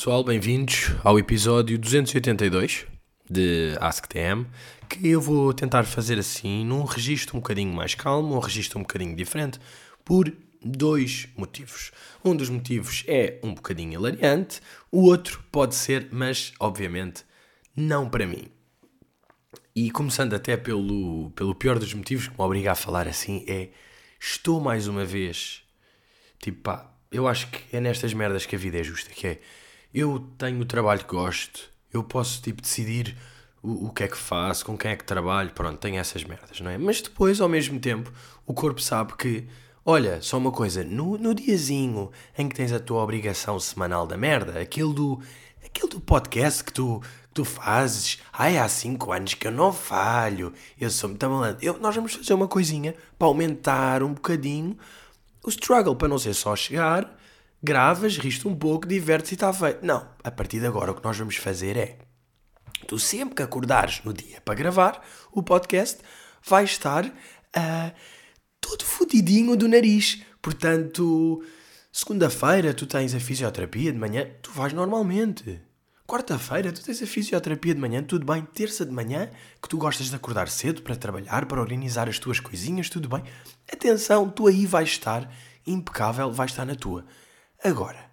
Pessoal, bem-vindos ao episódio 282 de AskTM, que eu vou tentar fazer assim num registro um bocadinho mais calmo, um registro um bocadinho diferente, por dois motivos. Um dos motivos é um bocadinho hilariante, o outro pode ser, mas obviamente não para mim. E começando até pelo, pelo pior dos motivos que me obriga a falar assim, é estou mais uma vez, tipo pá, eu acho que é nestas merdas que a vida é justa, que é, eu tenho o trabalho que gosto, eu posso, tipo, decidir o, o que é que faço, com quem é que trabalho, pronto, tenho essas merdas, não é? Mas depois, ao mesmo tempo, o corpo sabe que, olha, só uma coisa, no, no diazinho em que tens a tua obrigação semanal da merda, aquele do, aquele do podcast que tu, que tu fazes, ai, há 5 anos que eu não falho, eu sou muito malandro, eu, nós vamos fazer uma coisinha para aumentar um bocadinho o struggle para não ser só chegar, gravas, riste um pouco, divertes e está feito. Não, a partir de agora o que nós vamos fazer é tu sempre que acordares no dia para gravar o podcast, vai estar uh, todo fodidinho do nariz. Portanto, segunda-feira tu tens a fisioterapia de manhã, tu vais normalmente. Quarta-feira tu tens a fisioterapia de manhã, tudo bem. Terça de manhã, que tu gostas de acordar cedo para trabalhar, para organizar as tuas coisinhas, tudo bem. Atenção, tu aí vais estar impecável, vais estar na tua. Agora,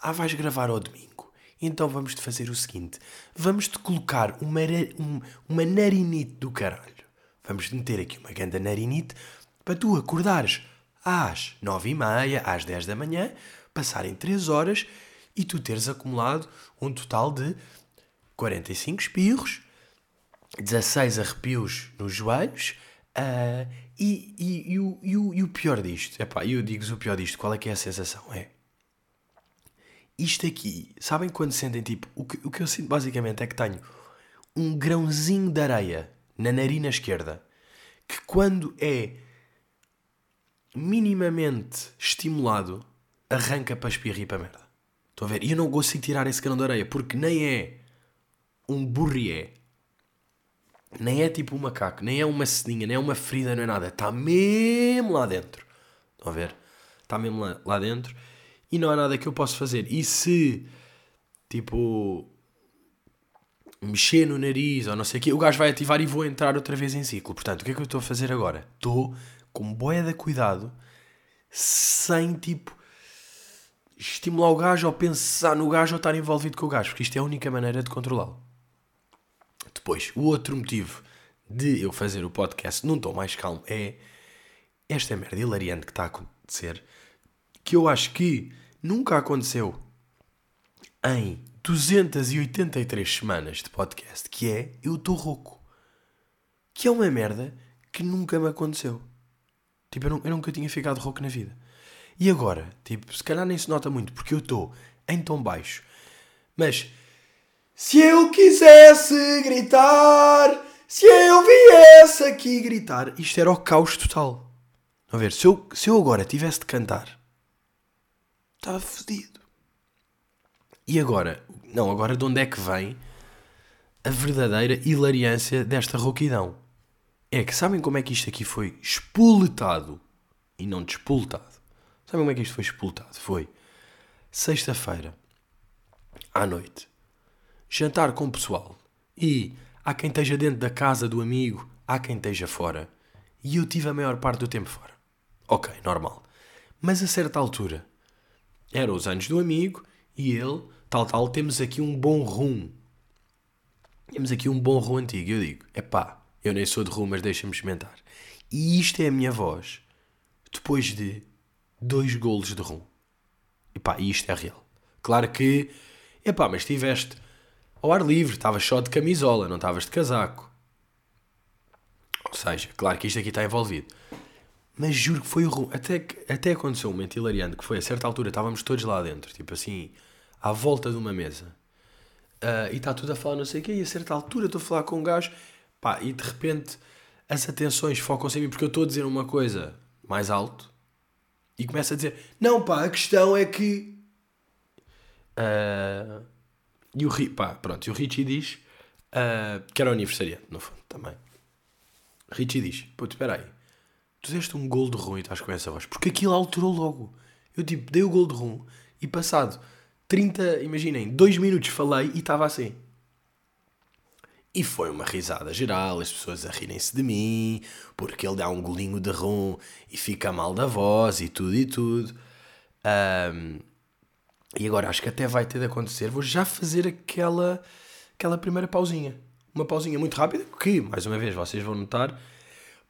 ah, vais gravar ao domingo. Então vamos-te fazer o seguinte: vamos-te colocar uma, um, uma narinite do caralho. Vamos-te meter aqui uma grande narinite para tu acordares às nove e meia, às dez da manhã, passarem três horas e tu teres acumulado um total de 45 espirros, 16 arrepios nos joelhos uh, e, e, e, o, e, o, e o pior disto, epá, eu digo o pior disto, qual é que é a sensação? É isto aqui, sabem quando sentem tipo, o que, o que eu sinto basicamente é que tenho um grãozinho de areia na narina esquerda que quando é minimamente estimulado arranca para espirrar e para merda. Estão a ver? E eu não consigo tirar esse grão de areia porque nem é um burrié, nem é tipo um macaco, nem é uma cedinha, nem é uma ferida, não é nada. Está mesmo lá dentro. Estão a ver? Está mesmo lá, lá dentro e não há nada que eu possa fazer. E se, tipo, mexer no nariz ou não sei o quê, o gajo vai ativar e vou entrar outra vez em ciclo. Portanto, o que é que eu estou a fazer agora? Estou com boia de cuidado, sem tipo estimular o gajo ou pensar no gajo ou estar envolvido com o gajo, porque isto é a única maneira de controlá-lo. Depois, o outro motivo de eu fazer o podcast num tom mais calmo é esta merda hilariante que está a acontecer, que eu acho que nunca aconteceu em 283 semanas de podcast, que é eu estou rouco. Que é uma merda que nunca me aconteceu. Tipo, eu, eu nunca tinha ficado rouco na vida. E agora, tipo, se calhar nem se nota muito porque eu estou em tom baixo. Mas se eu quisesse gritar, se eu viesse aqui gritar, isto era o caos total. A ver, se eu, se eu agora tivesse de cantar, estava fodido. E agora, não, agora de onde é que vem a verdadeira hilariância desta rouquidão? É que sabem como é que isto aqui foi espoletado e não despoletado? Sabe como é que isto foi expultado? Foi sexta-feira, à noite, jantar com o pessoal. E há quem esteja dentro da casa do amigo, há quem esteja fora. E eu tive a maior parte do tempo fora. Ok, normal. Mas a certa altura, eram os anos do amigo e ele, tal, tal, temos aqui um bom rum. Temos aqui um bom rum antigo. Eu digo, é pá, eu nem sou de rum, mas deixa-me experimentar. E isto é a minha voz. Depois de dois golos de rum. E pá, isto é real. Claro que, epá, mas estiveste ao ar livre, estavas só de camisola, não estavas de casaco. Ou seja, claro que isto aqui está envolvido. Mas juro que foi rum. Até, até aconteceu um momento hilariante que foi a certa altura, estávamos todos lá dentro, tipo assim, à volta de uma mesa. Uh, e está tudo a falar não sei o quê, e a certa altura estou a falar com um gajo, pá, e de repente as atenções focam-se em mim porque eu estou a dizer uma coisa mais alto e começa a dizer: Não, pá, a questão é que. Uh, e o, pá, pronto, e o Richie diz uh, que era o aniversariante, no fundo, também. Richie diz: Puto, espera aí, tu deste um gol de rum e estás com essa voz, porque aquilo alterou logo. Eu, tipo, dei o gol de rum e passado 30, imaginem, 2 minutos falei e estava assim. E foi uma risada geral, as pessoas a rirem-se de mim, porque ele dá um golinho de rum e fica mal da voz e tudo e tudo. Um, e agora acho que até vai ter de acontecer. Vou já fazer aquela, aquela primeira pausinha. Uma pausinha muito rápida, que, mais uma vez, vocês vão notar,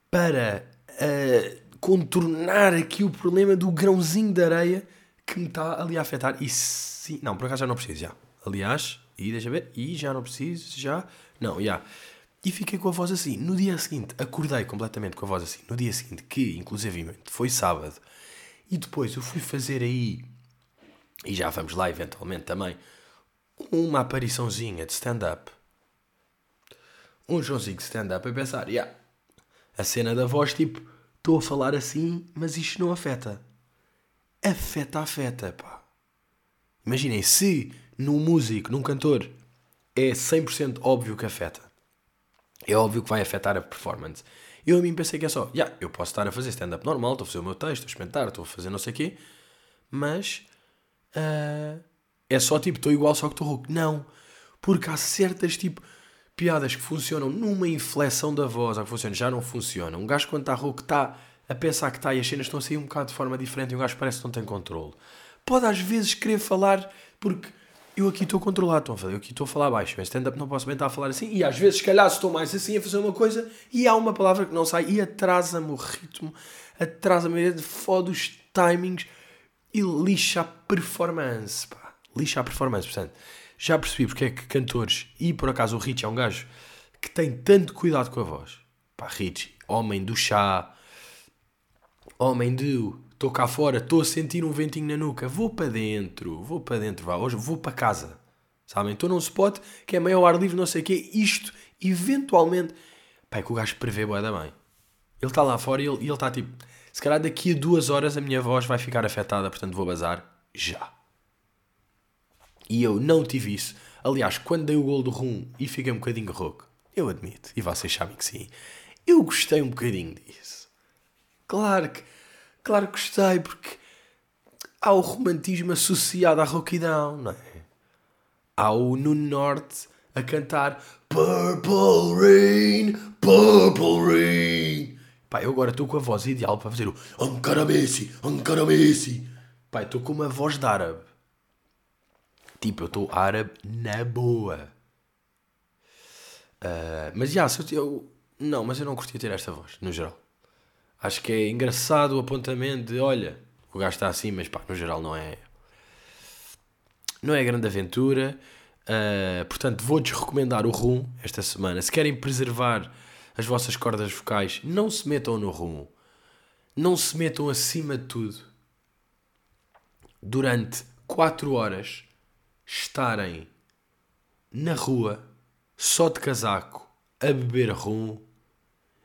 para contornar aqui o problema do grãozinho de areia que me está ali a afetar. E sim, não, por acaso já não preciso, já. Aliás, e deixa ver, e já não preciso, já. Não, já. E fiquei com a voz assim. No dia seguinte, acordei completamente com a voz assim. No dia seguinte, que inclusivamente foi sábado, e depois eu fui fazer aí, e já vamos lá eventualmente também, uma apariçãozinha de stand-up. Um Joãozinho de stand-up a pensar, yeah, a cena da voz, tipo, estou a falar assim, mas isto não afeta. Afeta, afeta, pá. Imaginem, se num músico, num cantor, é 100% óbvio que afeta. É óbvio que vai afetar a performance. Eu a mim pensei que é só, yeah, eu posso estar a fazer stand-up normal, estou a fazer o meu texto, estou a experimentar, estou a fazer não sei o quê, mas uh, é só tipo, estou igual, só que estou rouco. Não, porque há certas tipo piadas que funcionam numa inflexão da voz, que já não funcionam. Um gajo quando está rouco está a pensar que está e as cenas estão a sair um bocado de forma diferente e um gajo parece que não tem controle. Pode às vezes querer falar porque eu aqui estou controlado, a eu aqui estou a falar baixo, em stand-up não posso bem estar a falar assim, e às vezes, se calhar, estou mais assim a fazer uma coisa e há uma palavra que não sai e atrasa-me o ritmo, atrasa-me, fode os timings e lixa a performance, pá, lixa a performance, portanto, já percebi porque é que cantores, e por acaso o Rich é um gajo que tem tanto cuidado com a voz, pá, Rich, homem do chá, homem do Estou cá fora, estou a sentir um ventinho na nuca. Vou para dentro, vou para dentro, vá. Hoje vou para casa. Sabem? Estou num spot que é meio ao ar livre, não sei o quê. Isto, eventualmente. Pai, que o gajo prevê boa da mãe. Ele está lá fora e ele está tipo. Se calhar daqui a duas horas a minha voz vai ficar afetada, portanto vou bazar já. E eu não tive isso. Aliás, quando dei o gol do rum e fiquei um bocadinho rouco, eu admito, e vocês sabem que sim, eu gostei um bocadinho disso. Claro que Claro que gostei, porque há o romantismo associado à rouquidão, não é? Há o no Norte a cantar Purple Rain, Purple Rain. Pá, eu agora estou com a voz ideal para fazer o Ancaramessi, Ancaramessi. Pá, estou com uma voz de árabe. Tipo, eu estou árabe na boa. Uh, mas já, yeah, eu, eu, Não, mas eu não curtia ter esta voz, no geral. Acho que é engraçado o apontamento de, olha, o gajo está assim, mas pá, no geral não é. Não é grande aventura. Uh, portanto, vou-te recomendar o rum esta semana. Se querem preservar as vossas cordas vocais, não se metam no rum. Não se metam acima de tudo. Durante 4 horas estarem na rua, só de casaco, a beber rum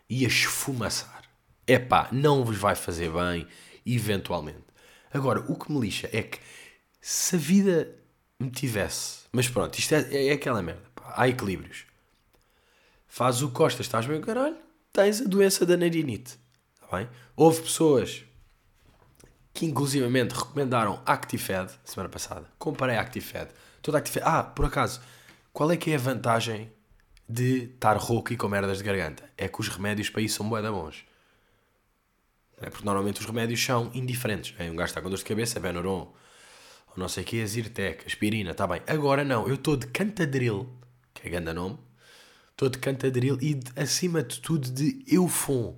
e a esfumaçar é pá, não vos vai fazer bem, eventualmente. Agora, o que me lixa é que se a vida me tivesse, mas pronto, isto é, é aquela merda, pá, há equilíbrios. Faz o Costa, estás bem, caralho, tens a doença da narinite, tá bem? Houve pessoas que inclusivamente recomendaram ActiFed semana passada. Comparei ActiFed. Toda ActiFed. Ah, por acaso, qual é que é a vantagem de estar rouco e com merdas de garganta? É que os remédios para isso são bué bons. É porque normalmente os remédios são indiferentes. É? Um gajo está com dor de cabeça, Benuron, ou não sei o que, Zyrtec, aspirina, está bem. Agora não, eu estou de Cantadril, que é grande nome, estou de Cantadril e de, acima de tudo de Eufon.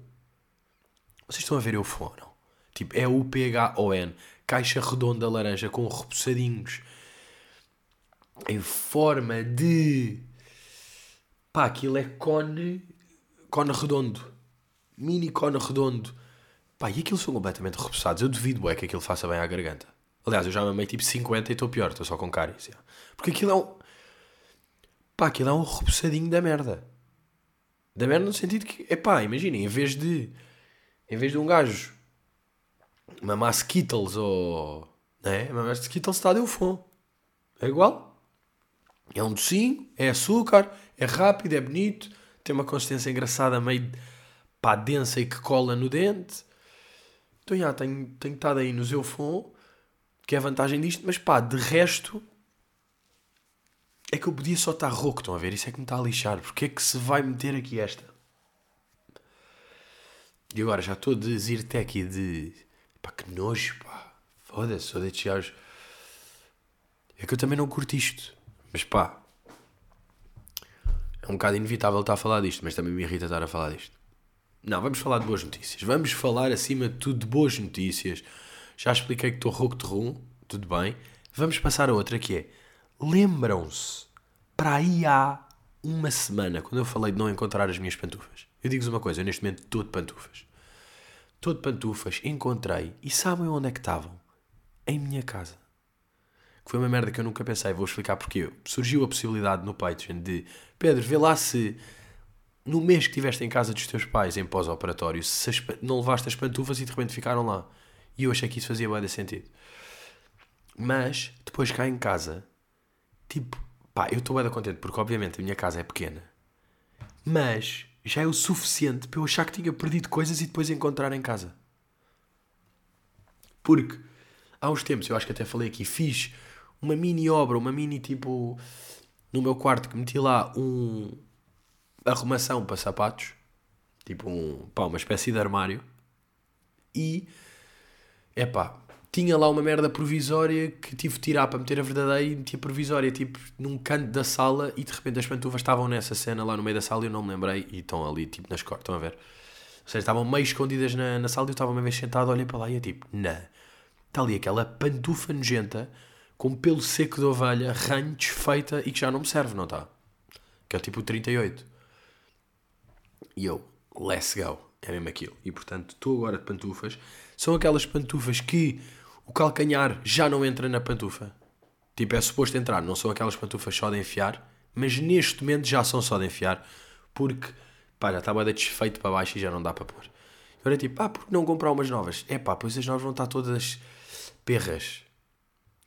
Vocês estão a ver Eufon ou não? Tipo, é o P-H-O-N, caixa redonda laranja com repousadinhos em forma de. Pá, aquilo é cone. cone redondo. Mini cone redondo Pá, e aquilo são completamente repousados. Eu duvido é que aquilo faça bem à garganta. Aliás, eu já mamei tipo 50 e estou pior, estou só com cáries. Porque aquilo é um. Pá, aquilo é um repousadinho da merda. Da merda no sentido que, é pá, imaginem, em vez de. Em vez de um gajo mamar Skittles ou. Né? Mamar Skittles está de fome. É igual. É um docinho, é açúcar, é rápido, é bonito, tem uma consistência engraçada, meio pá, densa e que cola no dente. Então, já, tenho, tenho estado aí no Zeufon, que é a vantagem disto, mas pá, de resto, É que eu podia só estar rouco, estão a ver? Isso é que me está a lixar. Porque é que se vai meter aqui esta? E agora já estou de Zirtec e de. Pá, que nojo, pá. Foda-se, sou destes gajos. É que eu também não curto isto. Mas pá. É um bocado inevitável estar a falar disto, mas também me irrita estar a falar disto. Não, vamos falar de boas notícias. Vamos falar acima de tudo de boas notícias. Já expliquei que estou rouco de rum, tudo bem. Vamos passar a outra que é. Lembram-se, para aí há uma semana, quando eu falei de não encontrar as minhas pantufas. Eu digo-vos uma coisa, eu neste momento estou de pantufas. De pantufas, encontrei e sabem onde é que estavam? Em minha casa. Que foi uma merda que eu nunca pensei, vou explicar porquê. Surgiu a possibilidade no Patreon de Pedro, vê lá se no mês que estiveste em casa dos teus pais em pós-operatório, se não levaste as pantufas e de repente ficaram lá. E eu achei que isso fazia bem sentido. Mas, depois cá em casa, tipo, pá, eu estou bem contente porque obviamente a minha casa é pequena. Mas já é o suficiente para eu achar que tinha perdido coisas e depois encontrar em casa. Porque há uns tempos, eu acho que até falei aqui, fiz uma mini obra, uma mini tipo no meu quarto que meti lá um arrumação para sapatos, tipo um, pá, uma espécie de armário. E é pá, tinha lá uma merda provisória que tive de tirar para meter a verdadeira e metia provisória, tipo, num canto da sala e de repente as pantufas estavam nessa cena lá no meio da sala e eu não me lembrei e estão ali, tipo, nas cortes, estão a ver? Ou seja, estavam meio escondidas na, na sala e eu estava uma vez sentado, olhei para lá e eu tipo, não, está ali aquela pantufa nojenta com pelo seco de ovelha, ranho, desfeita e que já não me serve, não está? Que é tipo o 38. E eu, let's go, é mesmo aquilo. E portanto, estou agora de pantufas. São aquelas pantufas que o calcanhar já não entra na pantufa. Tipo, é suposto entrar, não são aquelas pantufas só de enfiar, mas neste momento já são só de enfiar, porque, pá, já bem desfeito para baixo e já não dá para pôr. Agora é tipo, pá, por que não comprar umas novas? É pá, pois as novas vão estar todas perras.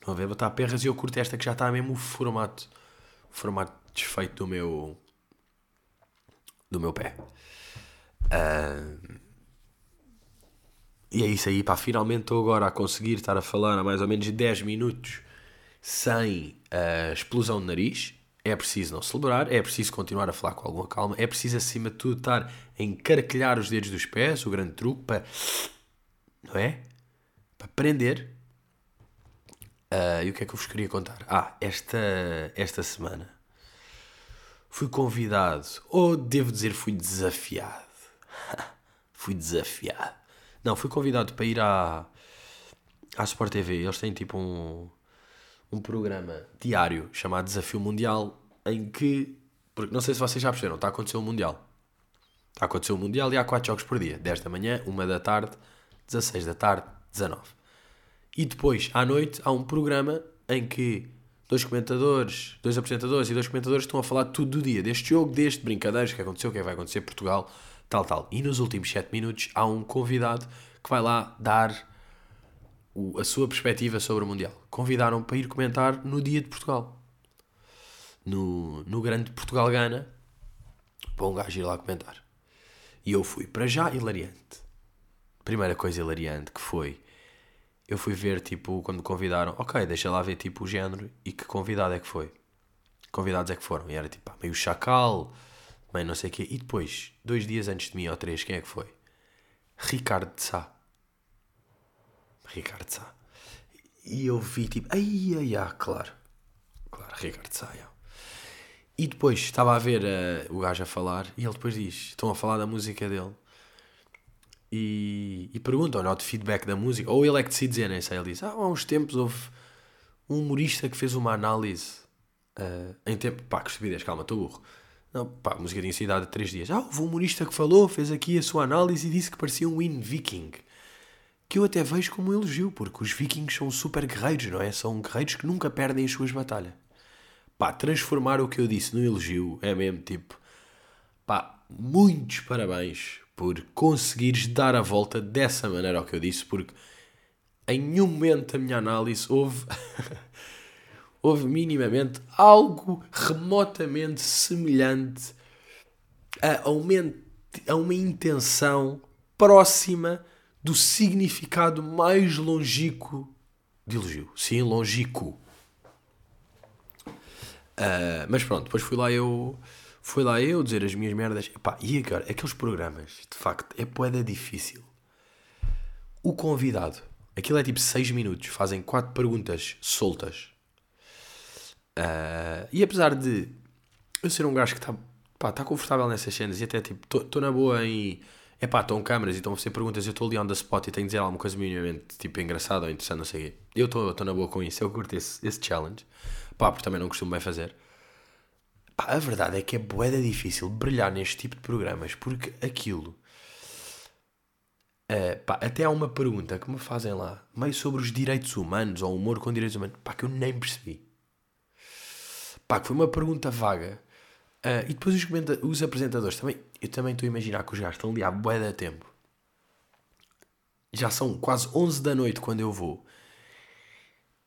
Vão ver, vão estar perras e eu curto esta que já está mesmo o formato, o formato desfeito do meu, do meu pé. Uh, e é isso aí, pá. Finalmente estou agora a conseguir estar a falar há mais ou menos 10 minutos sem a explosão de nariz. É preciso não celebrar, é preciso continuar a falar com alguma calma, é preciso acima de tudo estar a encarquilhar os dedos dos pés, o grande truque para. Não é? Para prender. Uh, e o que é que eu vos queria contar? Ah, esta, esta semana fui convidado, ou devo dizer, fui desafiado. fui desafiado não, fui convidado para ir à, à Sport TV. Eles têm tipo um, um programa diário chamado Desafio Mundial em que. Porque não sei se vocês já perceberam, está a acontecer o Mundial. Está a acontecer o Mundial e há 4 jogos por dia: 10 da manhã, 1 da tarde, 16 da tarde, 19. E depois, à noite, há um programa em que dois comentadores, dois apresentadores e dois comentadores estão a falar tudo do dia, deste jogo, deste, brincadeiras, que aconteceu, o que é que vai acontecer, Portugal, tal, tal. E nos últimos 7 minutos há um convidado que vai lá dar o, a sua perspectiva sobre o Mundial. Convidaram para ir comentar no dia de Portugal. No, no grande Portugal-Gana, para um gajo ir lá comentar. E eu fui para já hilariante. Primeira coisa hilariante que foi, eu fui ver, tipo, quando me convidaram, ok, deixa lá ver, tipo, o género e que convidado é que foi. Convidados é que foram. E era, tipo, meio chacal, mãe não sei o quê. E depois, dois dias antes de mim, ou três, quem é que foi? Ricardo de Sá. Ricardo de Sá. E eu vi tipo, ai, ai, ai, claro. Claro, Ricardo de Sá. E depois estava a ver uh, o gajo a falar e ele depois diz: estão a falar da música dele. E, e perguntam não, de feedback da música. Ou ele é que decide dizer, nem sei. Ele diz: ah, há uns tempos houve um humorista que fez uma análise uh, em tempo. Pá, que estupidez, calma, estou burro. Não, pá, a música tinha sido dada três dias. Ah, houve um humorista que falou, fez aqui a sua análise e disse que parecia um win viking. Que eu até vejo como um elogio, porque os vikings são super guerreiros, não é? São guerreiros que nunca perdem as suas batalhas. Pá, transformar o que eu disse no elogio é mesmo tipo. Pá, muitos parabéns por conseguires dar a volta dessa maneira ao que eu disse, porque em nenhum momento da minha análise houve. houve minimamente algo remotamente semelhante a, a uma intenção próxima do significado mais longínquo de elogio. Sim, longínquo. Uh, mas pronto, depois fui lá eu. Fui lá eu dizer as minhas merdas. Epá, e agora, aqueles programas, de facto, é poeda difícil. O convidado, aquilo é tipo 6 minutos, fazem 4 perguntas soltas. Uh, e apesar de eu ser um gajo que está tá confortável nessas cenas e até tipo, estou na boa em. É pá, estão câmaras e estão a fazer perguntas, eu estou ali on the spot e tenho de dizer alguma coisa minimamente tipo engraçada ou interessante, não sei o quê. Eu estou na boa com isso, eu curto esse, esse challenge. Pá, porque também não costumo bem fazer. Pá, a verdade é que é boeda difícil brilhar neste tipo de programas porque aquilo. Uh, pá, até há uma pergunta que me fazem lá, meio sobre os direitos humanos ou humor com direitos humanos, pá, que eu nem percebi. Pá, que foi uma pergunta vaga. Uh, e depois os, os, apresentadores também, eu também estou a imaginar que os gajos estão ali há bué de tempo. Já são quase 11 da noite quando eu vou.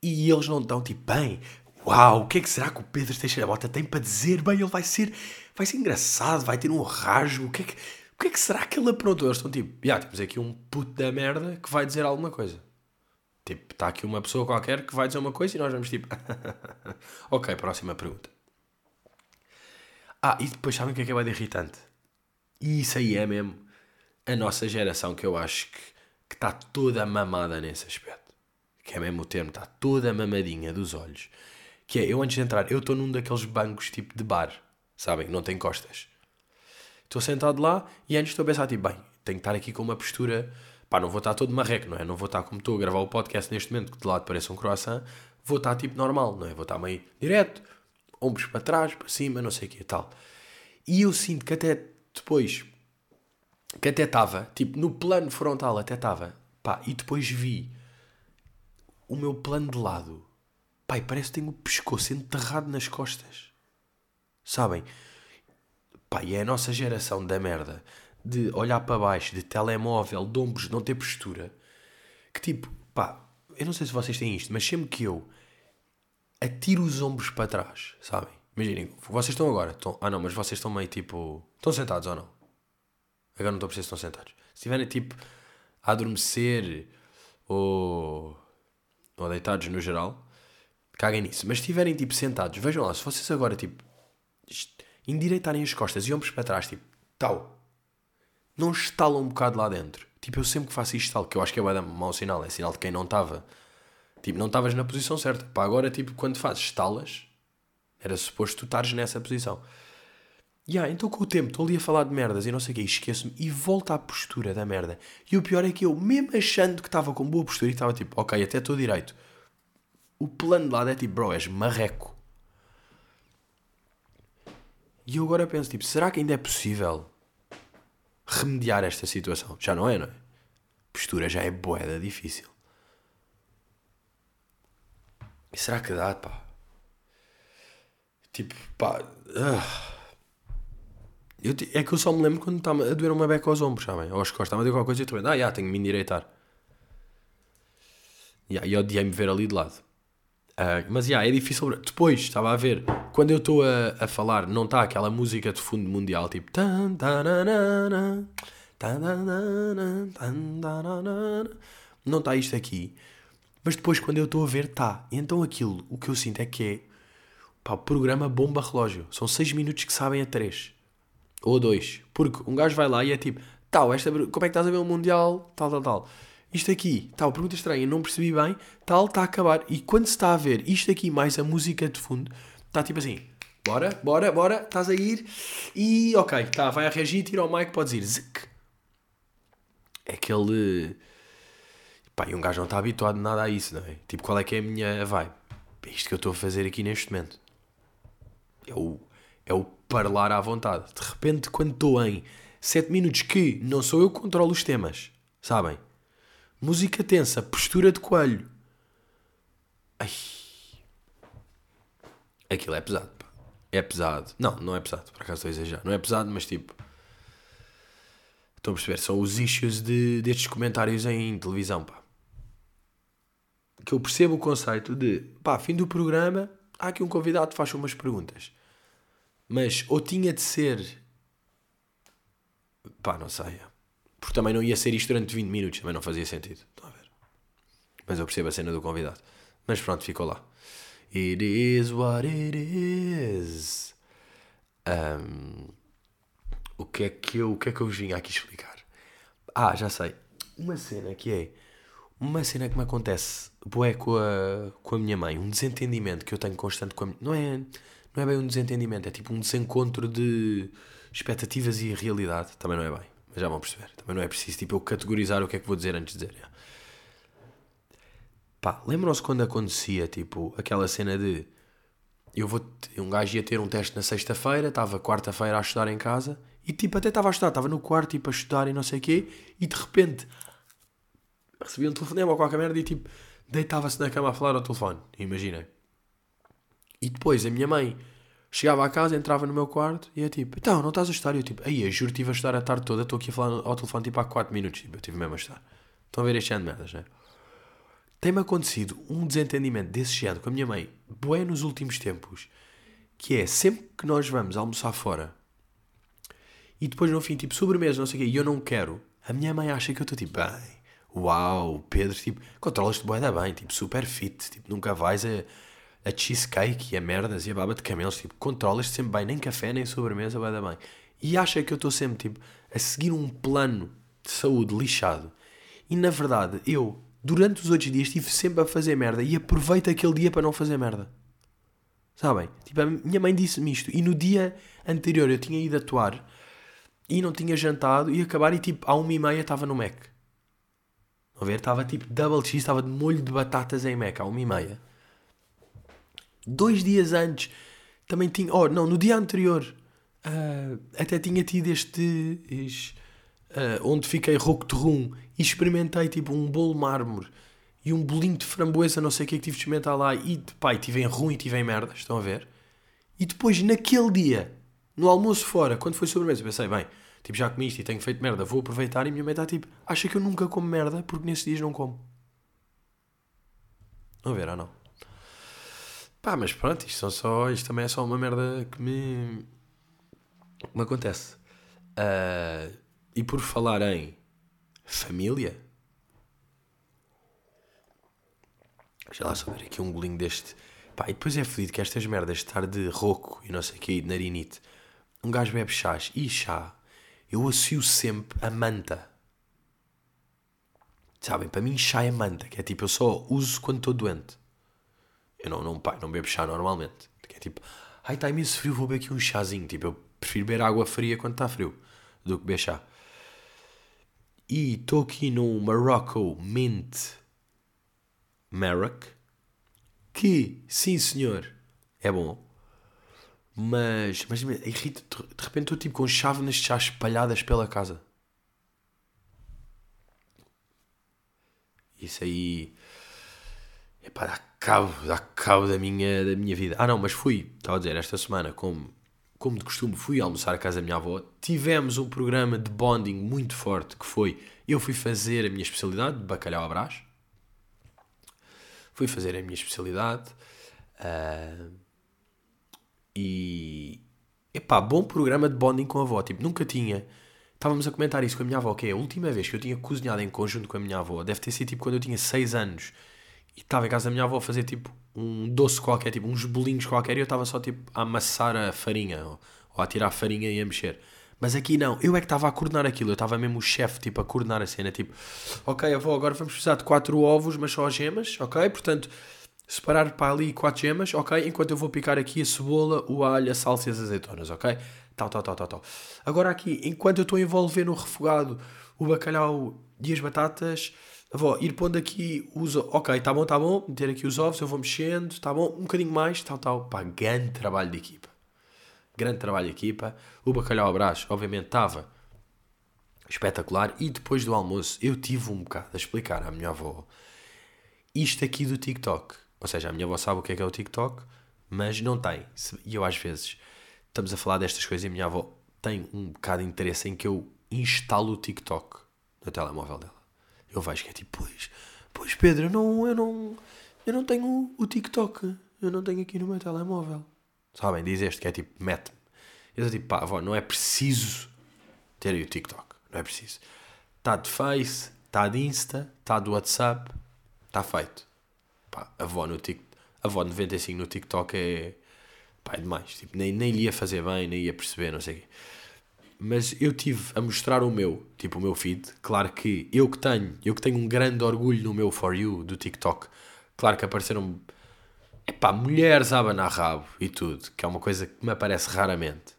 E eles não estão tipo, bem, uau, o que é que será que o Pedro Teixeira Bota tem para dizer? Bem, ele vai ser, vai ser engraçado, vai ter um rasgo, o que é que, o que, é que será que ele aprontou? Eles estão tipo, já, temos aqui um puto da merda que vai dizer alguma coisa. Tipo, está aqui uma pessoa qualquer que vai dizer uma coisa e nós vamos tipo. ok, próxima pergunta. Ah, e depois sabem o que é que é bem irritante? E isso aí é mesmo a nossa geração que eu acho que, que está toda mamada nesse aspecto. Que é mesmo o termo, está toda mamadinha dos olhos. Que é, eu antes de entrar, eu estou num daqueles bancos tipo de bar, sabem? Não tem costas. Estou sentado lá e antes estou a pensar tipo, bem, tenho que estar aqui com uma postura Pá, não vou estar todo marreco, não é? Não vou estar como estou a gravar o podcast neste momento, que de lado parece um croissant. Vou estar tipo normal, não é? Vou estar meio direto, ombros para trás, para cima, não sei o que tal. E eu sinto que até depois, que até estava, tipo, no plano frontal até estava, pá, e depois vi o meu plano de lado, pá, parece que tenho o pescoço enterrado nas costas. Sabem? E é a nossa geração da merda de olhar para baixo, de telemóvel, de ombros, não ter postura. Que tipo, pá, eu não sei se vocês têm isto, mas sempre que eu atiro os ombros para trás, sabem? Imaginem, vocês estão agora, estão, ah não, mas vocês estão meio tipo, estão sentados ou não? Agora não estou a perceber se estão sentados. Se estiverem tipo a adormecer ou, ou deitados no geral, caguem nisso. Mas se estiverem tipo sentados, vejam lá, se vocês agora tipo endireitarem as costas e ombros para trás, tipo, tal, não estala um bocado lá dentro. Tipo, eu sempre que faço isto estalo, que eu acho que é um mau sinal, é sinal de quem não estava. Tipo, não estavas na posição certa. Pá, agora, tipo, quando fazes estalas, era suposto tu estares nessa posição. E yeah, então com o tempo estou ali a falar de merdas e não sei o que, esqueço-me e volto à postura da merda. E o pior é que eu, mesmo achando que estava com boa postura e estava tipo, ok, até estou direito, o plano de lado é tipo, bro, és marreco. E eu agora penso, tipo, será que ainda é possível remediar esta situação. Já não é, não é? Postura já é boeda difícil. E será que dá, pá? Tipo, pá. Uh. Eu, é que eu só me lembro quando estava a doer uma beca aos ombros, sabem? Ou aos costas, estava a doer qualquer coisa e estou ah, já, tenho que me endireitar. Yeah, e odiei-me ver ali de lado. Uh, mas yeah, é difícil. Depois estava a ver, quando eu estou a, a falar, não está aquela música de fundo mundial tipo. Não está isto aqui. Mas depois, quando eu estou a ver, está. Então aquilo, o que eu sinto é que é. Pá, programa bomba relógio. São 6 minutos que sabem a 3. Ou 2. Porque um gajo vai lá e é tipo. Tal, esta, como é que estás a ver o Mundial? Tal, tal, tal isto aqui, tal, pergunta estranha, não percebi bem, tal, está a acabar. E quando se está a ver isto aqui mais a música de fundo, está tipo assim, bora, bora, bora, estás a ir, e ok, tá, vai a reagir, tira o mic, podes ir, zic. É aquele... Pá, e um gajo não está habituado nada a isso, não é? Tipo, qual é que é a minha vibe? É isto que eu estou a fazer aqui neste momento. É o, é o parlar à vontade. De repente, quando estou em 7 minutos que não sou eu que controlo os temas, sabem? Música tensa, postura de coelho. Ai. Aquilo é pesado, pá. É pesado. Não, não é pesado, por acaso estou a exagerar. Não é pesado, mas tipo. Estão a perceber? São os issues de, destes comentários em televisão, pá. Que eu percebo o conceito de, pá, fim do programa, há aqui um convidado que faz umas perguntas. Mas ou tinha de ser. Pá, não sei. Porque também não ia ser isto durante 20 minutos, também não fazia sentido. Estão a ver? Mas eu percebo a cena do convidado. Mas pronto, ficou lá. It is what it is. Um, o que é que eu, o que é que eu vim aqui explicar? Ah, já sei. Uma cena que é. Uma cena que me acontece boé com a, com a minha mãe. Um desentendimento que eu tenho constante com a minha. Não é, não é bem um desentendimento, é tipo um desencontro de expectativas e realidade. Também não é bem. Mas já vão perceber. Também não é preciso tipo, eu categorizar o que é que vou dizer antes de dizer. Pá, lembram-se quando acontecia tipo aquela cena de eu vou um gajo ia ter um teste na sexta-feira, estava quarta-feira a estudar em casa e tipo até estava a estudar, estava no quarto tipo a estudar e não sei o quê e de repente recebia um telefonema ou qualquer merda e tipo deitava-se na cama a falar ao telefone, imaginem. E depois a minha mãe chegava a casa, entrava no meu quarto e é tipo, então, não estás a estudar? E eu tipo, aí, eu juro estive a estudar a tarde toda, estou aqui a falar ao telefone tipo há 4 minutos, tipo, eu estive mesmo a estudar. Estão a ver este ano de merdas, não é? Tem-me acontecido um desentendimento desse género com a minha mãe, bué nos últimos tempos, que é sempre que nós vamos almoçar fora e depois no fim, tipo, sobremesa, não sei o quê, e eu não quero, a minha mãe acha que eu estou tipo, bem, uau, Pedro, tipo, controlas-te bué da bem, tipo, super fit, tipo, nunca vais a, a cheesecake e a merdas e a baba de camelos, tipo, controlas-te sempre bem, nem café, nem sobremesa, bué da bem. E acha que eu estou sempre, tipo, a seguir um plano de saúde lixado. E na verdade, eu durante os outros dias estive sempre a fazer merda e aproveito aquele dia para não fazer merda. Sabem? Tipo, a minha mãe disse-me isto e no dia anterior eu tinha ido atuar e não tinha jantado e acabar e tipo, à uma e meia estava no Mac. A ver? Estava tipo double cheese, estava de molho de batatas em Mac à uma e meia. Dois dias antes também tinha. Oh, não, no dia anterior uh, até tinha tido este. este uh, onde fiquei rum e experimentei tipo um bolo mármore e um bolinho de framboesa, não sei o que é que tive de experimentar lá. E pai, tive em rum e tive em merda, estão a ver? E depois, naquele dia, no almoço fora, quando foi sobremesa, pensei, bem, tipo, já comi isto e tenho feito merda, vou aproveitar. E a minha mãe está tipo, acha que eu nunca como merda porque nesses dias não como. Não ver ou não? Pá, mas pronto, isto, são só, isto também é só uma merda que me, me acontece. Uh, e por falar em família, deixa lá só ver aqui um golinho deste. Pá, e depois é fedido que estas merdas de estar de rouco e não sei o que, de narinite, um gajo bebe chás e chá, eu associo sempre a manta. Sabem, para mim chá é manta, que é tipo, eu só uso quando estou doente. Eu não, não, pá, não bebo chá normalmente. É tipo, ai está imenso frio, vou beber aqui um chazinho. Tipo, eu prefiro beber água fria quando está frio do que beber chá. E estou aqui no Morocco Mint Maroc, que, sim senhor, é bom. Mas, mas irrita, de repente estou tipo com chávenas de chá espalhadas pela casa. Isso aí. Epá, dá cabo, dá cabo da minha, da minha vida. Ah não, mas fui, estava a dizer, esta semana, como como de costume, fui almoçar à casa da minha avó. Tivemos um programa de bonding muito forte que foi: eu fui fazer a minha especialidade de bacalhau à brás. Fui fazer a minha especialidade. Uh, e. Epá, bom programa de bonding com a avó. Tipo, nunca tinha. Estávamos a comentar isso com a minha avó, que é a última vez que eu tinha cozinhado em conjunto com a minha avó. Deve ter sido tipo quando eu tinha 6 anos e estava em casa da minha avó a fazer tipo um doce qualquer, tipo uns bolinhos qualquer, e eu estava só tipo a amassar a farinha ou, ou a tirar a farinha e a mexer. Mas aqui não, eu é que estava a coordenar aquilo, eu estava mesmo o chefe, tipo, a coordenar a cena, tipo, ok, avó, agora vamos precisar de 4 ovos, mas só gemas, ok? Portanto, separar para ali 4 gemas, ok? Enquanto eu vou picar aqui a cebola, o alho, a salsa e as azeitonas, ok? Tal, tal, tal, tal, tal. Agora aqui, enquanto eu estou a envolver no refogado o bacalhau e as batatas, Avó, ir pondo aqui os. Ok, tá bom, tá bom. Meter aqui os ovos, eu vou mexendo, tá bom. Um bocadinho mais, tal, tal. Pá, grande trabalho de equipa. Grande trabalho de equipa. O bacalhau brás, obviamente, estava espetacular. E depois do almoço, eu tive um bocado a explicar à minha avó isto aqui do TikTok. Ou seja, a minha avó sabe o que é que é o TikTok, mas não tem. E eu, às vezes, estamos a falar destas coisas e a minha avó tem um bocado de interesse em que eu instalo o TikTok no telemóvel dela. Eu vejo que é tipo, pois, pois Pedro, eu não, eu não, eu não tenho o TikTok, eu não tenho aqui no meu telemóvel. Sabem, diz este que é tipo, mete-me. Eu sou tipo, pá, avó, não é preciso ter o TikTok, não é preciso. Está de Face, está de Insta, está do WhatsApp, está feito. Pá, avó no TikTok. Avó de 95 no TikTok é. pá, é demais. Tipo, nem, nem lhe ia fazer bem, nem ia perceber, não sei o quê. Mas eu tive a mostrar o meu, tipo o meu feed. Claro que eu que tenho, eu que tenho um grande orgulho no meu For You do TikTok. Claro que apareceram epá, mulheres a abanar rabo e tudo, que é uma coisa que me aparece raramente.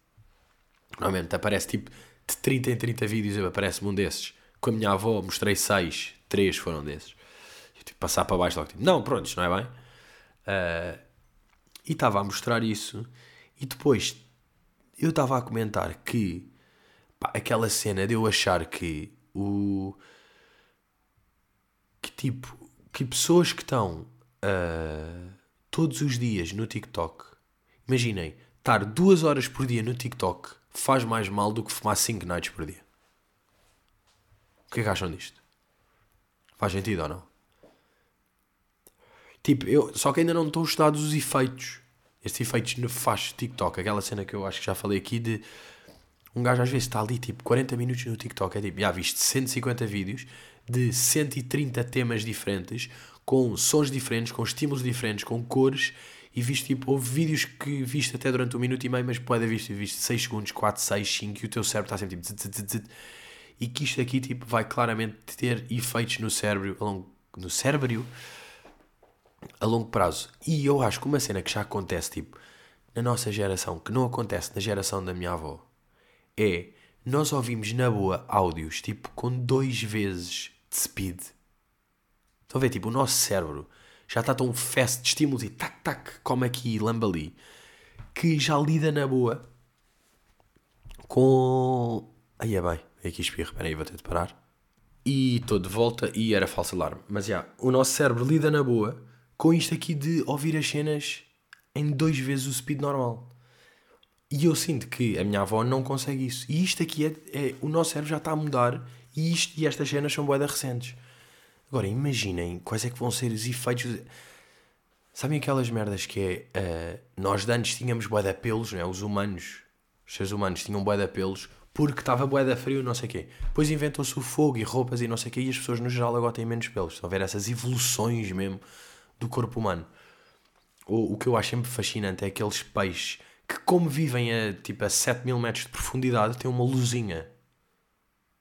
Normalmente aparece tipo de 30 em 30 vídeos, aparece-me um desses. Com a minha avó mostrei 6, 3 foram desses. Eu tipo, passar para baixo logo, tipo, não, pronto, isto não é bem. Uh, e estava a mostrar isso. E depois eu estava a comentar que pá, aquela cena de eu achar que o. que tipo. que pessoas que estão uh, todos os dias no TikTok, imaginem, estar duas horas por dia no TikTok faz mais mal do que fumar 5 nights por dia. O que é que acham disto? Faz sentido ou não? Tipo, eu, só que ainda não estão estudados os efeitos. Estes efeitos nefastos de TikTok. Aquela cena que eu acho que já falei aqui de um gajo às vezes está ali tipo 40 minutos no TikTok. É tipo, já viste 150 vídeos de 130 temas diferentes, com sons diferentes, com estímulos diferentes, com cores. E viste tipo, houve vídeos que viste até durante um minuto e meio, mas pode haver visto, viste 6 segundos, 4, 6, 5 e o teu cérebro está sempre tipo. Tzz, tzz, tzz, e que isto aqui tipo, vai claramente ter efeitos no cérebro, a longo, no cérebro a longo prazo. E eu acho que uma cena que já acontece tipo, na nossa geração, que não acontece na geração da minha avó, é nós ouvimos na boa áudios tipo com dois vezes de speed. Estão a ver? Tipo, o nosso cérebro já está tão fast de estímulos e tac tac, como aqui, lamba ali, que já lida na boa com. Aí é bem, aqui espirro, espera aí, vou ter de parar. E estou de volta e era falso alarme. Mas já, o nosso cérebro lida na boa com isto aqui de ouvir as cenas em dois vezes o speed normal. E eu sinto que a minha avó não consegue isso. E isto aqui é, é o nosso cérebro já está a mudar e, isto, e estas cenas são boedas recentes. Agora imaginem quais é que vão ser os efeitos. Sabem aquelas merdas que é. Uh, nós de antes tínhamos boeda pelos, não é? Os humanos, os seres humanos tinham boeda pelos porque estava boeda frio, não sei o quê. Depois inventou-se o fogo e roupas e não sei o quê, e as pessoas no geral agora têm menos pelos. Estão a ver essas evoluções mesmo do corpo humano. O, o que eu acho sempre fascinante é aqueles peixes que como vivem a, tipo, a 7 mil metros de profundidade, têm uma luzinha.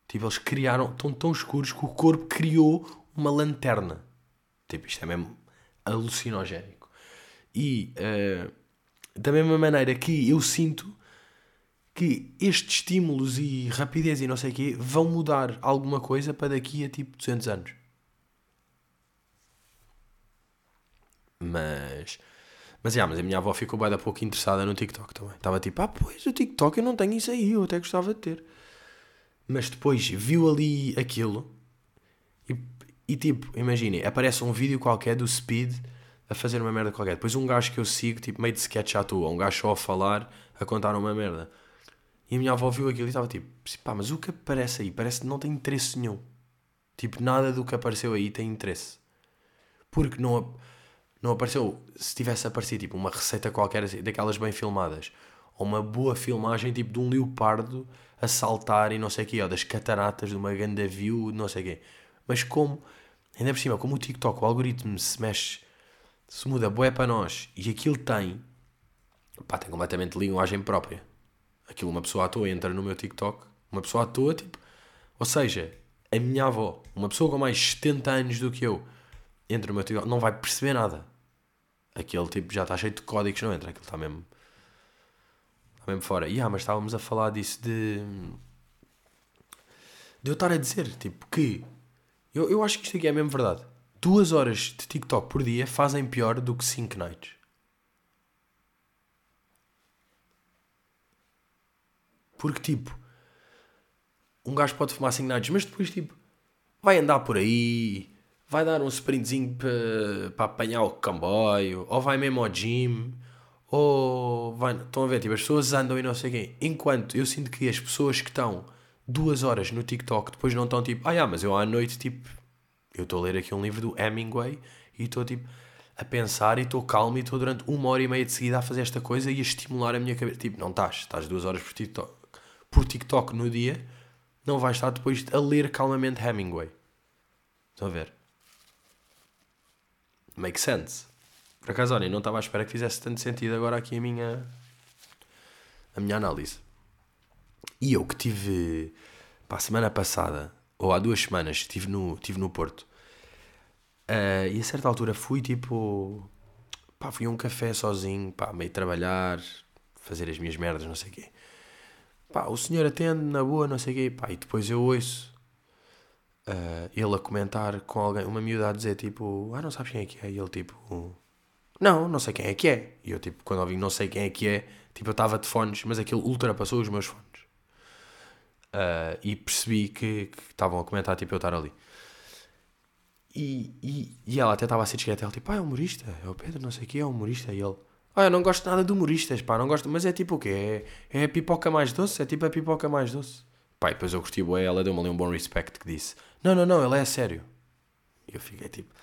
Tipo, eles criaram, estão tão escuros que o corpo criou uma lanterna. Tipo, isto é mesmo alucinogénico. E uh, da mesma maneira que eu sinto que estes estímulos e rapidez e não sei o quê vão mudar alguma coisa para daqui a tipo 200 anos. Mas mas, yeah, mas a minha avó ficou bem da pouco interessada no TikTok também. Estava tipo, ah, pois o TikTok eu não tenho isso aí, eu até gostava de ter. Mas depois viu ali aquilo e, e tipo, imaginem, aparece um vídeo qualquer do Speed a fazer uma merda qualquer. Depois um gajo que eu sigo, tipo, meio de sketch à toa, um gajo só a falar, a contar uma merda. E a minha avó viu aquilo e estava tipo, pá, mas o que aparece aí parece que não tem interesse nenhum. Tipo, nada do que apareceu aí tem interesse. Porque não não apareceu, se tivesse aparecido tipo uma receita qualquer assim, daquelas bem filmadas, ou uma boa filmagem tipo de um leopardo a saltar e não sei o quê, ou das cataratas de uma grande view, não sei o quê. Mas como, ainda por cima, como o TikTok, o algoritmo se mexe, se muda bué para nós e aquilo tem, pá, tem completamente linguagem própria. Aquilo uma pessoa à toa entra no meu TikTok, uma pessoa à toa, tipo, ou seja, a minha avó, uma pessoa com mais 70 anos do que eu, entra no meu TikTok, não vai perceber nada. Aquele tipo já está cheio de códigos, não entra, aquilo está mesmo. Está mesmo fora. E ah, mas estávamos a falar disso de. de eu estar a dizer, tipo, que. Eu, eu acho que isto aqui é mesmo verdade. Duas horas de TikTok por dia fazem pior do que 5 nights. Porque, tipo, um gajo pode fumar 5 nights, mas depois, tipo, vai andar por aí, vai dar um sprintzinho para pa apanhar o comboio, ou vai mesmo ao gym, ou vai. Estão a ver? Tipo, as pessoas andam e não sei quem. Enquanto eu sinto que as pessoas que estão duas horas no TikTok depois não estão tipo, ah, yeah, mas eu à noite, tipo, eu estou a ler aqui um livro do Hemingway e estou tipo a pensar e estou calmo e estou durante uma hora e meia de seguida a fazer esta coisa e a estimular a minha cabeça. Tipo, não estás, estás duas horas por TikTok, por TikTok no dia, não vais estar depois a ler calmamente Hemingway. Estão a ver? Make sense. Por acaso, olha, não estava à espera que fizesse tanto sentido agora aqui a minha, a minha análise. E eu que tive, pá, a semana passada, ou há duas semanas, estive no, estive no Porto. Uh, e a certa altura fui tipo, pá, fui a um café sozinho, pá, meio trabalhar, fazer as minhas merdas, não sei o quê. Pá, o senhor atende na boa, não sei o quê, pá, e depois eu ouço uh, ele a comentar com alguém, uma miúda a dizer tipo, ah, não sabes quem é que é? E ele tipo, não, não sei quem é que é. E eu tipo, quando ouvi não sei quem é que é, tipo, eu estava de fones, mas aquilo ultrapassou os meus fones. Uh, e percebi que estavam a comentar, tipo, eu estar ali. E, e, e ela até estava a ser discreta, ela tipo, ah, é humorista, é o Pedro, não sei o que, é humorista. E ele, ah, eu não gosto nada de humoristas, pá, não gosto, mas é tipo o quê? É, é a pipoca mais doce? É tipo a pipoca mais doce. Pá, depois eu curti bué, ela deu-me ali um bom respect que disse, não, não, não, ele é sério. E eu fiquei tipo,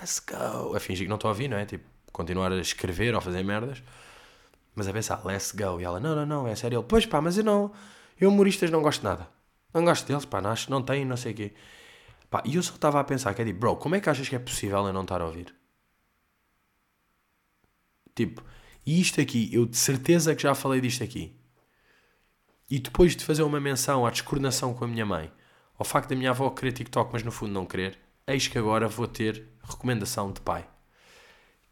let's go. A fingir que não estou a ouvir, não é? Tipo, continuar a escrever ou a fazer merdas. Mas a pensar, let's go. E ela, não, não, não, é sério. Ele, pois pá, mas eu não, eu humoristas não gosto nada. Não gosto deles, pá, não, não tem, não sei o quê. Pá, e eu só estava a pensar que é tipo, bro, como é que achas que é possível eu não estar a ouvir? Tipo, e isto aqui, eu de certeza que já falei disto aqui. E depois de fazer uma menção à descoordenação com a minha mãe, ao facto da minha avó querer TikTok, mas no fundo não querer, eis que agora vou ter recomendação de pai.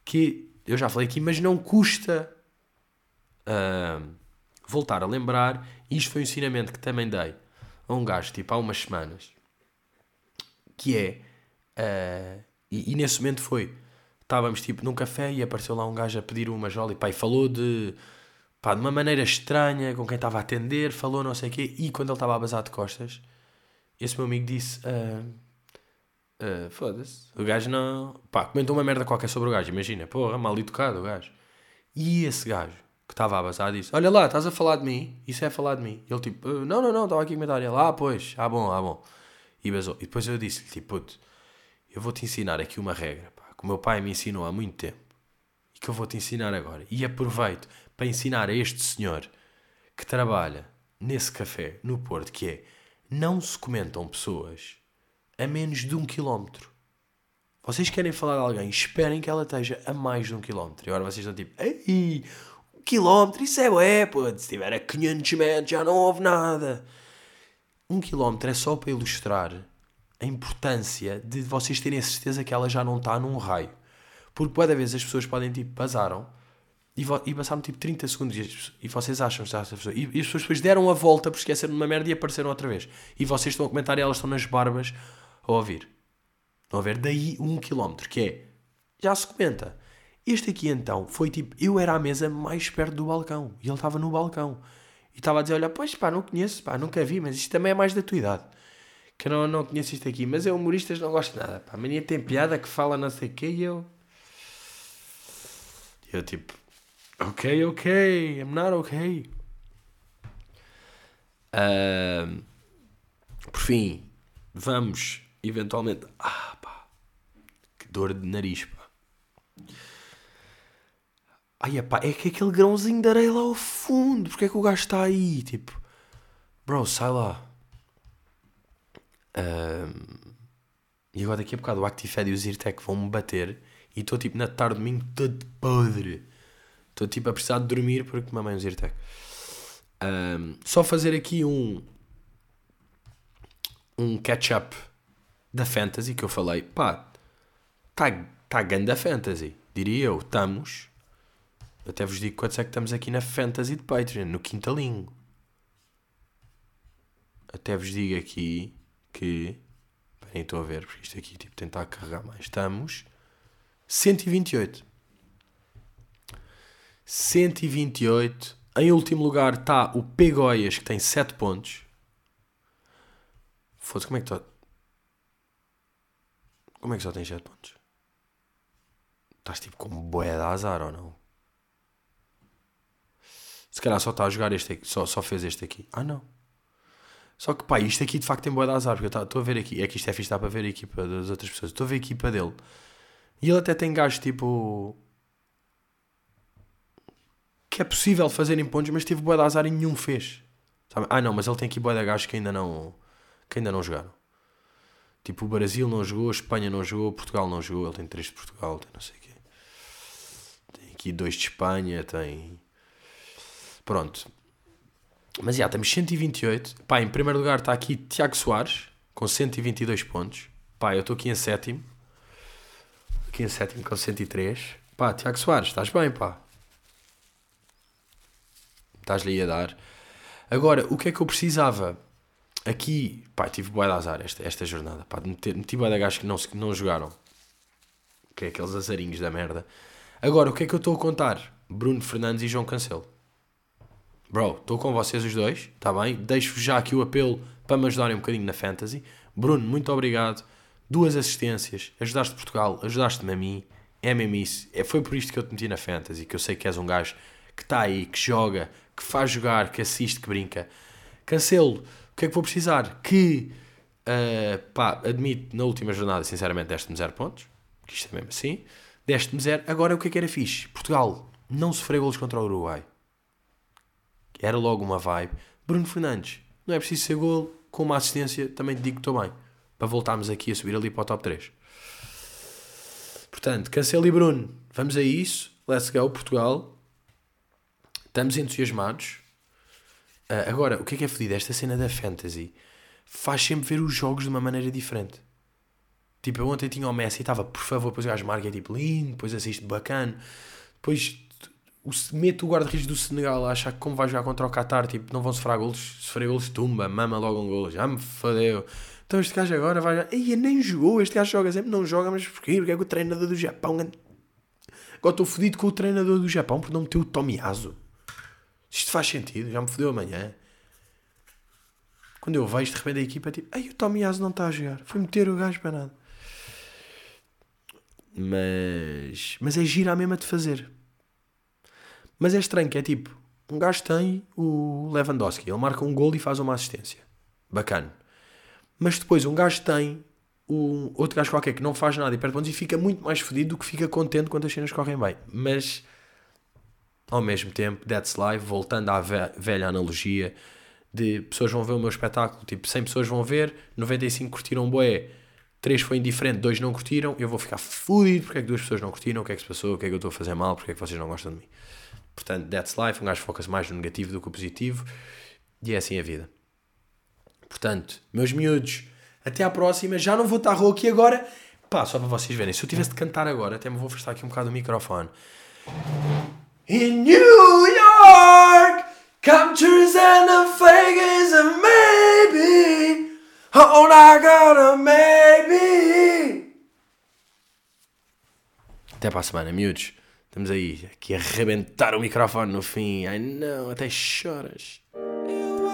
Que eu já falei aqui, mas não custa uh, voltar a lembrar. Isto foi um ensinamento que também dei a um gajo, tipo, há umas semanas que é. Uh, e, e, nesse momento foi. Estávamos tipo num café e apareceu lá um gajo a pedir uma jola e e falou de. Pá, de uma maneira estranha com quem estava a atender, falou não sei o quê, e quando ele estava a basar de costas, esse meu amigo disse: uh, uh, Foda-se, o gajo não. Pá, comentou uma merda qualquer sobre o gajo, imagina, porra, mal educado o gajo. E esse gajo que estava a basar disse: Olha lá, estás a falar de mim? Isso é falar de mim. Ele tipo: Não, não, não, estava aqui a comentar. Ele: Ah, pois, ah, bom, ah, bom e basou. E depois eu disse-lhe, tipo, puto, eu vou-te ensinar aqui uma regra, pá, que o meu pai me ensinou há muito tempo e que eu vou-te ensinar agora. E aproveito para ensinar a este senhor que trabalha nesse café no Porto, que é, não se comentam pessoas a menos de um quilómetro. Vocês querem falar de alguém, esperem que ela esteja a mais de um quilómetro. E agora vocês estão tipo, ei, um quilómetro, isso é ué, pô, se estiver a 500 metros já não houve nada um quilómetro é só para ilustrar a importância de vocês terem a certeza que ela já não está num raio. Porque cada vez as pessoas podem, tipo, passaram e, e passaram tipo 30 segundos e, e vocês acham que. E, e, as pessoas depois deram a volta por esqueceram uma merda e apareceram outra vez. E vocês estão a comentar e elas estão nas barbas a ouvir. Estão a ver? Daí um quilómetro, que é. Já se comenta. Este aqui então foi tipo. Eu era à mesa mais perto do balcão e ele estava no balcão. E estava a dizer: Olha, pois pá, não conheço, pá, nunca vi, mas isto também é mais da tua idade. Que eu não, não conheço isto aqui. Mas eu, humoristas, não gosto de nada. Pá. A mania tem piada que fala não sei o quê e eu. Eu tipo: Ok, ok, I'm not ok. Uh, por fim, vamos eventualmente. Ah, pá, que dor de nariz, pá. Ai, epá, é que aquele grãozinho de areia lá ao fundo, porque é que o gajo está aí? Tipo, bro, sai lá. E agora daqui a bocado o Actifed e o Zyrtec vão-me bater e estou tipo na tarde de domingo todo podre. Estou tipo a precisar de dormir porque mamãe o Zyrtec. Um, só fazer aqui um um catch-up da Fantasy que eu falei. Pá, tá grande a Fantasy, diria eu. Estamos até vos digo quantos é que estamos aqui na Fantasy de Patreon, no quintalinho. Até vos digo aqui que. Bem, estou a ver, porque isto aqui, tipo, tentar carregar mais. Estamos. 128. 128. Em último lugar está o Pegoias, que tem 7 pontos. Foda-se, como é que está? Como é que só tem 7 pontos? Estás tipo com boé de azar ou não? Se calhar só está a jogar este aqui, só, só fez este aqui. Ah, não. Só que, pá, isto aqui de facto tem boa de azar, porque eu estou a ver aqui. É que isto é fixe, está para ver a equipa das outras pessoas. Estou a ver a equipa dele. E ele até tem gajos tipo. Que é possível fazerem pontos, mas teve boa de azar e nenhum fez. Sabe? Ah, não, mas ele tem aqui boa de gajos que ainda não. que ainda não jogaram. Tipo, o Brasil não jogou, a Espanha não jogou, Portugal não jogou. Ele tem três de Portugal, tem não sei o quê. tem aqui dois de Espanha, tem. Pronto. Mas já, temos 128. Pá, em primeiro lugar está aqui Tiago Soares, com 122 pontos. Pá, eu estou aqui em sétimo. Aqui em sétimo com 103. Pá, Tiago Soares, estás bem, pá. Estás-lhe a dar. Agora, o que é que eu precisava? Aqui, pá, tive boa de azar esta, esta jornada. Pá, meti, boa de gajos que não, não jogaram. Que é aqueles azarinhos da merda. Agora, o que é que eu estou a contar? Bruno Fernandes e João Cancelo. Bro, estou com vocês os dois, está bem? Deixo já aqui o apelo para me ajudarem um bocadinho na Fantasy. Bruno, muito obrigado. Duas assistências, ajudaste Portugal, ajudaste-me a mim. É mesmo isso. É, foi por isto que eu te meti na Fantasy, que eu sei que és um gajo que está aí, que joga, que faz jogar, que assiste, que brinca. Cancelo, o que é que vou precisar? Que, uh, pá, admito, na última jornada, sinceramente, deste-me zero pontos. Que isto é mesmo assim. Deste-me zero. Agora, o que é que era fixe? Portugal não sofreu golos contra o Uruguai. Era logo uma vibe. Bruno Fernandes, não é preciso ser gol, com uma assistência, também te digo que estou bem. Para voltarmos aqui a subir ali para o top 3. Portanto, Cancelo e Bruno, vamos a isso. Let's go, Portugal. Estamos entusiasmados. Uh, agora, o que é que é fedido? Esta cena da fantasy faz sempre ver os jogos de uma maneira diferente. Tipo, eu ontem tinha o Messi e estava, por favor, depois o gajo marca é tipo lindo, depois assiste bacana. Depois o, mete o guarda-redes do Senegal a achar que como vai jogar contra o Qatar, tipo, não vão sofrer golos, sofrer golos, tumba, mama logo um golo, já me fodeu. Então este gajo agora vai jogar, ei, nem jogou, este gajo joga sempre, não joga, mas porquê? Porque é que o treinador do Japão... Agora estou fodido com o treinador do Japão por não meter o Tomiyasu. Isto faz sentido, já me fodeu amanhã. Quando eu vejo, de repente a equipa, tipo, ei, o Tomiyasu não está a jogar, foi meter o gajo para nada. Mas, mas é gira a mesma de fazer. Mas é estranho que é tipo, um gajo tem o Lewandowski, ele marca um gol e faz uma assistência. Bacana. Mas depois um gajo tem o outro gajo qualquer que não faz nada e perde pontos e fica muito mais fodido do que fica contente quando as cenas correm bem. Mas ao mesmo tempo, that's live, voltando à velha analogia de pessoas vão ver o meu espetáculo, tipo 100 pessoas vão ver, 95 curtiram boé, 3 foi indiferente, 2 não curtiram, eu vou ficar fodido porque é que duas pessoas não curtiram, o que é que se passou, o que é que eu estou a fazer mal, porque é que vocês não gostam de mim. Portanto, that's life. Um gajo foca-se mais no negativo do que no positivo. E é assim a vida. Portanto, meus miúdos, até à próxima. Já não vou estar rouco aqui agora. Pá, só para vocês verem. Se eu tivesse de cantar agora, até me vou afastar aqui um bocado o microfone. In New York, countries and the fake is a maybe. Oh, I got a maybe. Até para a semana, miúdos. Estamos aí, aqui a arrebentar o microfone no fim. Ai não, até choras. Eu